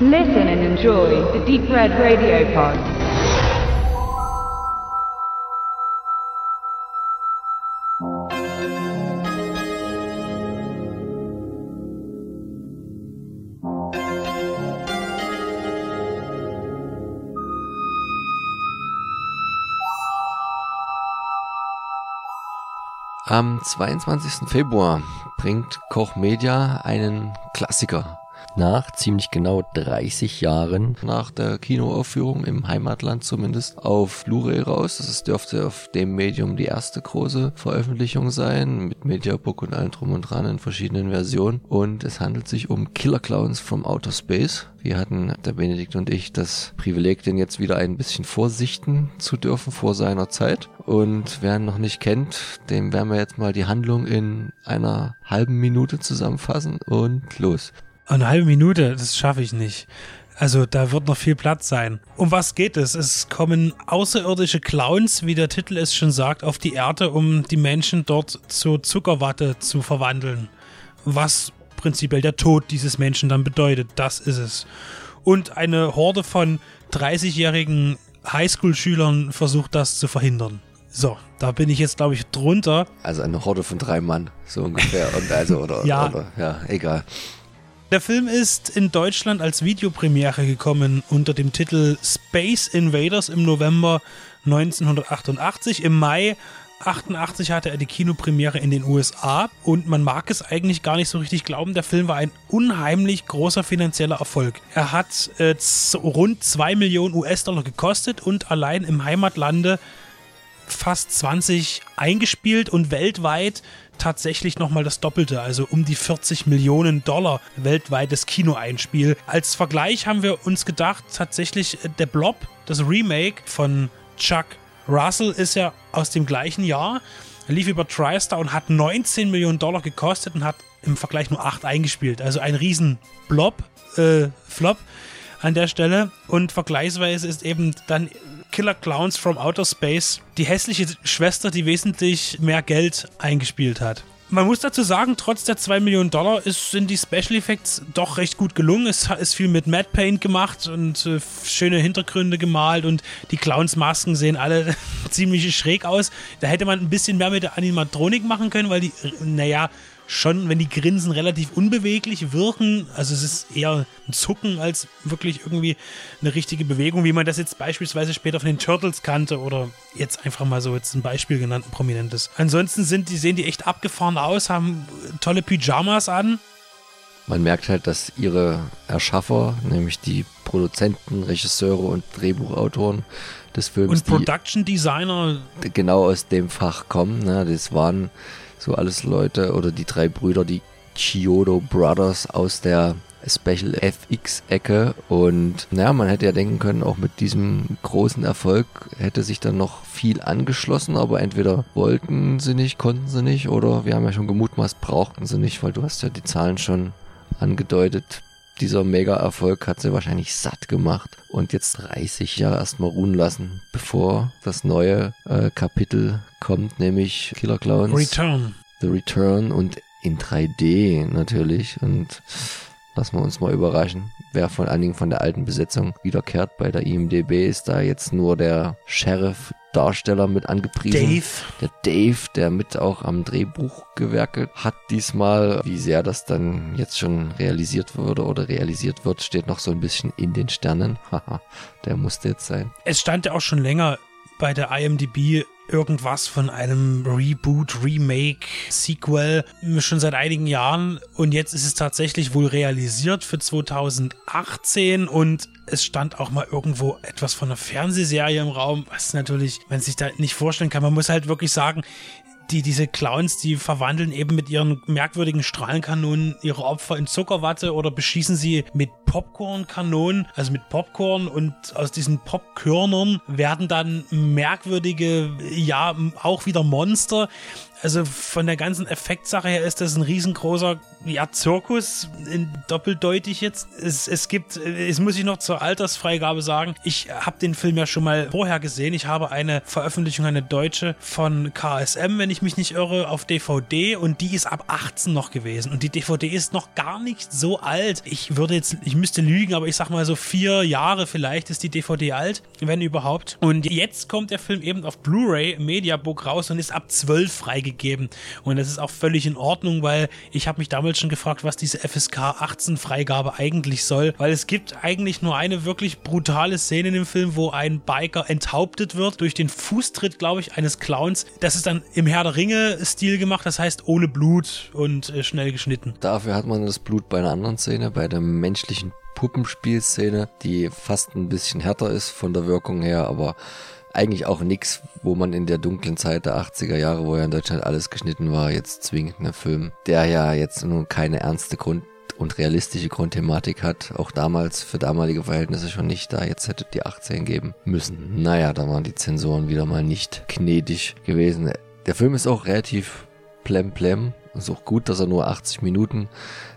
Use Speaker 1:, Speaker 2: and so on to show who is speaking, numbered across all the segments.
Speaker 1: Listen and enjoy the Deep Red Radio Pod.
Speaker 2: Am 22. Februar bringt Koch Media einen Klassiker nach ziemlich genau 30 Jahren nach der Kinoaufführung im Heimatland zumindest auf Blu-ray raus. Das dürfte auf dem Medium die erste große Veröffentlichung sein, mit Mediabook und allem drum und dran in verschiedenen Versionen. Und es handelt sich um Killer Clowns from Outer Space. Wir hatten, der Benedikt und ich, das Privileg, den jetzt wieder ein bisschen vorsichten zu dürfen vor seiner Zeit. Und wer ihn noch nicht kennt, dem werden wir jetzt mal die Handlung in einer halben Minute zusammenfassen und los.
Speaker 3: Eine halbe Minute, das schaffe ich nicht. Also da wird noch viel Platz sein. Um was geht es? Es kommen außerirdische Clowns, wie der Titel es schon sagt, auf die Erde, um die Menschen dort zur Zuckerwatte zu verwandeln. Was prinzipiell der Tod dieses Menschen dann bedeutet, das ist es. Und eine Horde von 30-jährigen Highschool-Schülern versucht das zu verhindern. So, da bin ich jetzt, glaube ich, drunter.
Speaker 2: Also eine Horde von drei Mann, so ungefähr. Und also, oder,
Speaker 3: ja.
Speaker 2: oder, ja, egal.
Speaker 3: Der Film ist in Deutschland als Videopremiere gekommen unter dem Titel Space Invaders im November 1988. Im Mai 88 hatte er die Kinopremiere in den USA und man mag es eigentlich gar nicht so richtig glauben, der Film war ein unheimlich großer finanzieller Erfolg. Er hat äh, rund 2 Millionen US-Dollar gekostet und allein im Heimatlande fast 20 eingespielt und weltweit tatsächlich nochmal das Doppelte, also um die 40 Millionen Dollar weltweites Kinoeinspiel. Als Vergleich haben wir uns gedacht, tatsächlich äh, der Blob, das Remake von Chuck Russell ist ja aus dem gleichen Jahr, lief über TriStar und hat 19 Millionen Dollar gekostet und hat im Vergleich nur 8 eingespielt. Also ein riesen Blob, äh, Flop an der Stelle. Und vergleichsweise ist eben dann Killer Clowns from Outer Space die hässliche Schwester, die wesentlich mehr Geld eingespielt hat. Man muss dazu sagen, trotz der 2 Millionen Dollar ist, sind die Special Effects doch recht gut gelungen. Es ist viel mit Matte Paint gemacht und äh, schöne Hintergründe gemalt und die Clowns-Masken sehen alle ziemlich schräg aus. Da hätte man ein bisschen mehr mit der Animatronik machen können, weil die, naja, schon, wenn die Grinsen relativ unbeweglich wirken, also es ist eher ein Zucken als wirklich irgendwie eine richtige Bewegung, wie man das jetzt beispielsweise später von den Turtles kannte oder jetzt einfach mal so jetzt ein Beispiel genannt, ein prominentes. Ansonsten sind die, sehen die echt abgefahren aus, haben tolle Pyjamas an.
Speaker 2: Man merkt halt, dass ihre Erschaffer, nämlich die Produzenten, Regisseure und Drehbuchautoren des Films,
Speaker 3: und Production Designer,
Speaker 2: genau aus dem Fach kommen. Ne? Das waren so alles Leute oder die drei Brüder, die Chiodo Brothers aus der Special FX-Ecke. Und naja, man hätte ja denken können, auch mit diesem großen Erfolg hätte sich dann noch viel angeschlossen, aber entweder wollten sie nicht, konnten sie nicht, oder wir haben ja schon gemutmaßt, brauchten sie nicht, weil du hast ja die Zahlen schon angedeutet. Dieser Mega-Erfolg hat sie wahrscheinlich satt gemacht und jetzt 30 Jahre erstmal ruhen lassen, bevor das neue äh, Kapitel kommt, nämlich Killer Clowns.
Speaker 3: Return.
Speaker 2: The Return und in 3D natürlich und lassen wir uns mal überraschen, wer von allen Dingen von der alten Besetzung wiederkehrt. Bei der IMDB ist da jetzt nur der Sheriff Darsteller mit angepriesen.
Speaker 3: Dave.
Speaker 2: Der Dave, der mit auch am Drehbuch gewerkelt hat diesmal. Wie sehr das dann jetzt schon realisiert wurde oder realisiert wird, steht noch so ein bisschen in den Sternen. Haha, der musste jetzt sein.
Speaker 3: Es stand ja auch schon länger bei der IMDb irgendwas von einem Reboot, Remake, Sequel schon seit einigen Jahren und jetzt ist es tatsächlich wohl realisiert für 2018 und es stand auch mal irgendwo etwas von einer Fernsehserie im Raum, was natürlich man sich da nicht vorstellen kann. Man muss halt wirklich sagen, die, diese Clowns, die verwandeln eben mit ihren merkwürdigen Strahlenkanonen ihre Opfer in Zuckerwatte oder beschießen sie mit Popcornkanonen, also mit Popcorn und aus diesen Popkörnern werden dann merkwürdige, ja, auch wieder Monster. Also von der ganzen Effektsache her ist das ein riesengroßer ja, Zirkus, doppeldeutig jetzt. Es, es gibt, es muss ich noch zur Altersfreigabe sagen, ich habe den Film ja schon mal vorher gesehen. Ich habe eine Veröffentlichung, eine deutsche von KSM, wenn ich mich nicht irre, auf DVD und die ist ab 18 noch gewesen. Und die DVD ist noch gar nicht so alt. Ich würde jetzt, ich müsste lügen, aber ich sag mal so vier Jahre vielleicht ist die DVD alt, wenn überhaupt. Und jetzt kommt der Film eben auf Blu-ray, Mediabook raus und ist ab 12 freigegeben. Und das ist auch völlig in Ordnung, weil ich habe mich damals schon gefragt, was diese FSK 18 Freigabe eigentlich soll, weil es gibt eigentlich nur eine wirklich brutale Szene in dem Film, wo ein Biker enthauptet wird durch den Fußtritt, glaube ich, eines Clowns. Das ist dann im Der Ringe-Stil gemacht, das heißt ohne Blut und äh, schnell geschnitten.
Speaker 2: Dafür hat man das Blut bei einer anderen Szene, bei der menschlichen Puppenspielszene, die fast ein bisschen härter ist von der Wirkung her, aber eigentlich auch nix, wo man in der dunklen Zeit der 80er Jahre, wo ja in Deutschland alles geschnitten war, jetzt zwingend einen Film, der ja jetzt nun keine ernste Grund und realistische Grundthematik hat, auch damals für damalige Verhältnisse schon nicht da. Jetzt hätte die 18 geben müssen. Naja, da waren die Zensoren wieder mal nicht gnädig gewesen. Der Film ist auch relativ plemplem. Ist auch gut, dass er nur 80 Minuten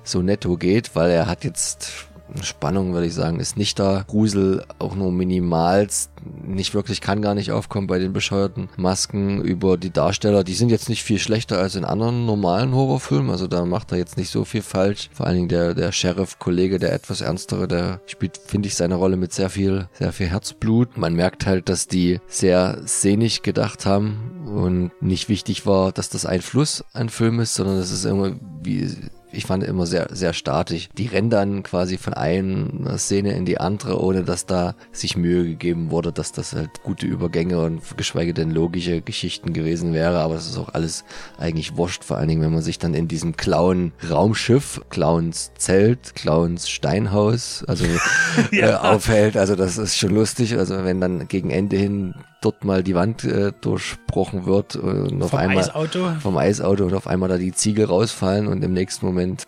Speaker 2: so netto geht, weil er hat jetzt Spannung, würde ich sagen, ist nicht da. Grusel auch nur minimalst, nicht wirklich, kann gar nicht aufkommen bei den bescheuerten Masken über die Darsteller. Die sind jetzt nicht viel schlechter als in anderen normalen Horrorfilmen, also da macht er jetzt nicht so viel falsch. Vor allen Dingen der, der Sheriff-Kollege, der etwas ernstere, der spielt, finde ich, seine Rolle mit sehr viel, sehr viel Herzblut. Man merkt halt, dass die sehr sehnig gedacht haben und nicht wichtig war, dass das ein Fluss ein Film ist, sondern dass es immer wie ich fand immer sehr, sehr statisch. Die rennen dann quasi von einer Szene in die andere, ohne dass da sich Mühe gegeben wurde, dass das halt gute Übergänge und geschweige denn logische Geschichten gewesen wäre. Aber es ist auch alles eigentlich wurscht, vor allen Dingen, wenn man sich dann in diesem Clown-Raumschiff, Clowns Zelt, Clowns Steinhaus, also ja. äh, aufhält. Also das ist schon lustig. Also wenn dann gegen Ende hin dort mal die Wand äh, durchbrochen wird und auf
Speaker 3: vom
Speaker 2: einmal
Speaker 3: Eisauto.
Speaker 2: vom Eisauto und auf einmal da die Ziegel rausfallen und im nächsten Moment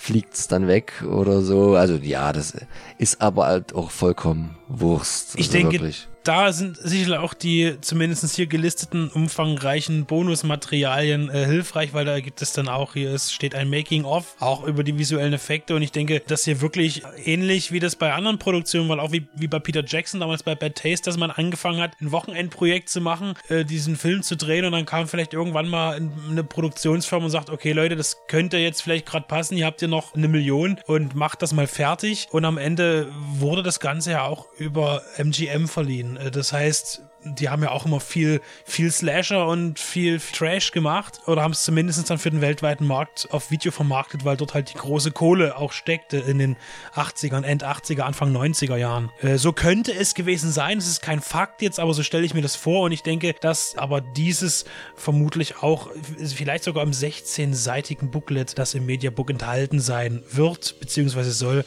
Speaker 2: fliegt's dann weg oder so. Also ja, das ist aber halt auch vollkommen Wurst.
Speaker 3: Ich
Speaker 2: also
Speaker 3: denke,
Speaker 2: wirklich.
Speaker 3: da sind sicherlich auch die zumindest hier gelisteten umfangreichen Bonusmaterialien äh, hilfreich, weil da gibt es dann auch, hier es steht ein Making-of, auch über die visuellen Effekte und ich denke, dass hier wirklich ähnlich wie das bei anderen Produktionen, weil auch wie, wie bei Peter Jackson damals bei Bad Taste, dass man angefangen hat, ein Wochenendprojekt zu machen, äh, diesen Film zu drehen und dann kam vielleicht irgendwann mal eine Produktionsfirma und sagt, okay Leute, das könnte jetzt vielleicht gerade passen, ihr habt ja noch eine Million und macht das mal fertig und am Ende wurde das Ganze ja auch über MGM verliehen. Äh, Das heißt, die haben ja auch immer viel, viel Slasher und viel Trash gemacht oder haben es zumindest dann für den weltweiten Markt auf Video vermarktet, weil dort halt die große Kohle auch steckte in den 80ern, End 80er, Anfang 90er Jahren. Äh, so könnte es gewesen sein. Es ist kein Fakt jetzt, aber so stelle ich mir das vor und ich denke, dass aber dieses vermutlich auch vielleicht sogar im 16-seitigen Booklet, das im Mediabook enthalten sein wird, beziehungsweise soll,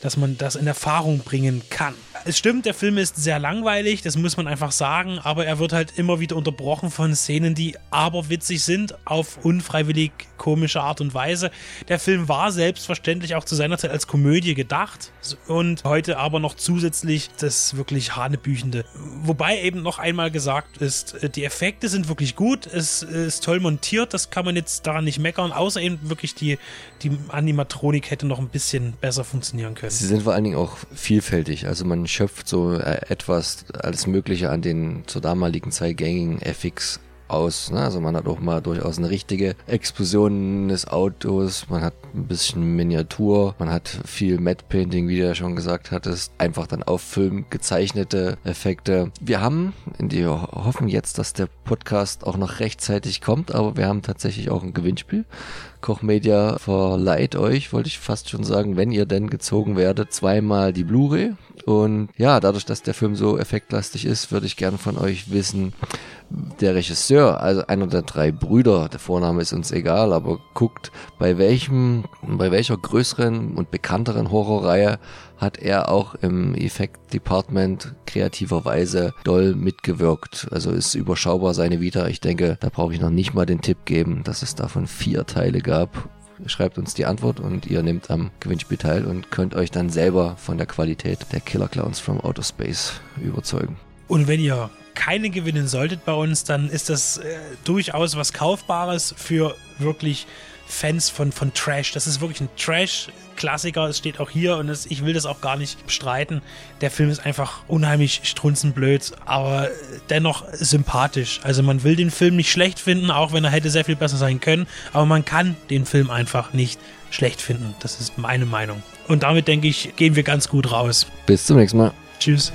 Speaker 3: dass man das in Erfahrung bringen kann. Es stimmt, der Film ist sehr langweilig, das muss man einfach sagen, aber er wird halt immer wieder unterbrochen von Szenen, die aberwitzig sind, auf unfreiwillig komische Art und Weise. Der Film war selbstverständlich auch zu seiner Zeit als Komödie gedacht und heute aber noch zusätzlich das wirklich Hanebüchende. Wobei eben noch einmal gesagt ist, die Effekte sind wirklich gut, es ist toll montiert, das kann man jetzt daran nicht meckern, außer eben wirklich die, die Animatronik hätte noch ein bisschen besser funktionieren können.
Speaker 2: Sie sind vor allen Dingen auch vielfältig. Also man schöpft so äh, etwas alles Mögliche an den zur damaligen Zeit gängigen FX aus. Ne? Also man hat auch mal durchaus eine richtige Explosion des Autos, man hat ein bisschen Miniatur, man hat viel Matte Painting, wie du ja schon gesagt hattest, einfach dann auf Film gezeichnete Effekte. Wir haben, die hoffen jetzt, dass der Podcast auch noch rechtzeitig kommt, aber wir haben tatsächlich auch ein Gewinnspiel. Koch Media verleiht euch, wollte ich fast schon sagen, wenn ihr denn gezogen werdet, zweimal die Blu-ray. Und ja, dadurch, dass der Film so effektlastig ist, würde ich gerne von euch wissen, der Regisseur, also einer der drei Brüder, der Vorname ist uns egal, aber guckt, bei welchem, bei welcher größeren und bekannteren Horrorreihe hat er auch im Effekt Department kreativerweise doll mitgewirkt. Also ist überschaubar seine Vita. Ich denke, da brauche ich noch nicht mal den Tipp geben, dass es davon vier Teile gab. Schreibt uns die Antwort und ihr nehmt am Gewinnspiel teil und könnt euch dann selber von der Qualität der Killer Clowns from Outer Space überzeugen.
Speaker 3: Und wenn ihr keine gewinnen solltet bei uns, dann ist das äh, durchaus was Kaufbares für wirklich Fans von, von Trash. Das ist wirklich ein Trash-Klassiker. Es steht auch hier und es, ich will das auch gar nicht bestreiten. Der Film ist einfach unheimlich strunzenblöd, aber dennoch sympathisch. Also man will den Film nicht schlecht finden, auch wenn er hätte sehr viel besser sein können. Aber man kann den Film einfach nicht schlecht finden. Das ist meine Meinung. Und damit denke ich, gehen wir ganz gut raus.
Speaker 2: Bis zum nächsten Mal.
Speaker 3: Tschüss.